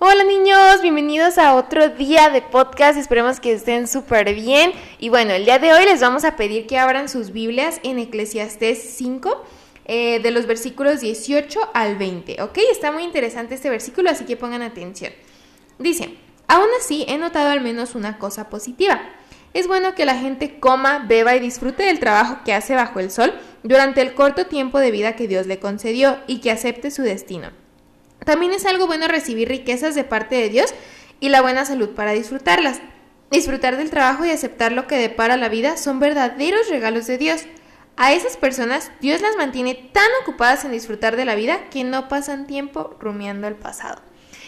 Hola niños, bienvenidos a otro día de podcast, esperemos que estén súper bien. Y bueno, el día de hoy les vamos a pedir que abran sus Biblias en Eclesiastés 5, eh, de los versículos 18 al 20, ¿ok? Está muy interesante este versículo, así que pongan atención. Dice, aún así he notado al menos una cosa positiva. Es bueno que la gente coma, beba y disfrute del trabajo que hace bajo el sol durante el corto tiempo de vida que Dios le concedió y que acepte su destino. También es algo bueno recibir riquezas de parte de Dios y la buena salud para disfrutarlas. Disfrutar del trabajo y aceptar lo que depara la vida son verdaderos regalos de Dios. A esas personas Dios las mantiene tan ocupadas en disfrutar de la vida que no pasan tiempo rumiando el pasado.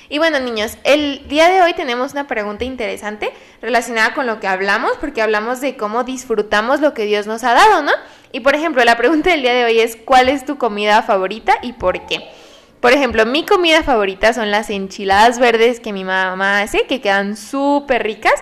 Y bueno, niños, el día de hoy tenemos una pregunta interesante relacionada con lo que hablamos, porque hablamos de cómo disfrutamos lo que Dios nos ha dado, ¿no? Y por ejemplo, la pregunta del día de hoy es ¿cuál es tu comida favorita y por qué? Por ejemplo, mi comida favorita son las enchiladas verdes que mi mamá hace, que quedan súper ricas.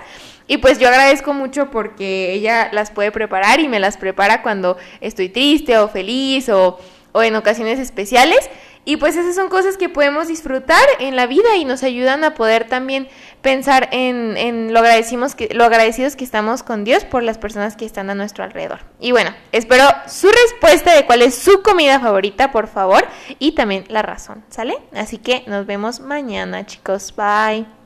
Y pues yo agradezco mucho porque ella las puede preparar y me las prepara cuando estoy triste o feliz o, o en ocasiones especiales. Y pues esas son cosas que podemos disfrutar en la vida y nos ayudan a poder también pensar en, lo, agradecimos que, lo agradecidos que estamos con Dios por las personas que están a nuestro alrededor. Y bueno, espero su respuesta de cuál es su comida favorita, por favor, y también la razón, ¿sale? Así que nos vemos mañana, chicos. Bye.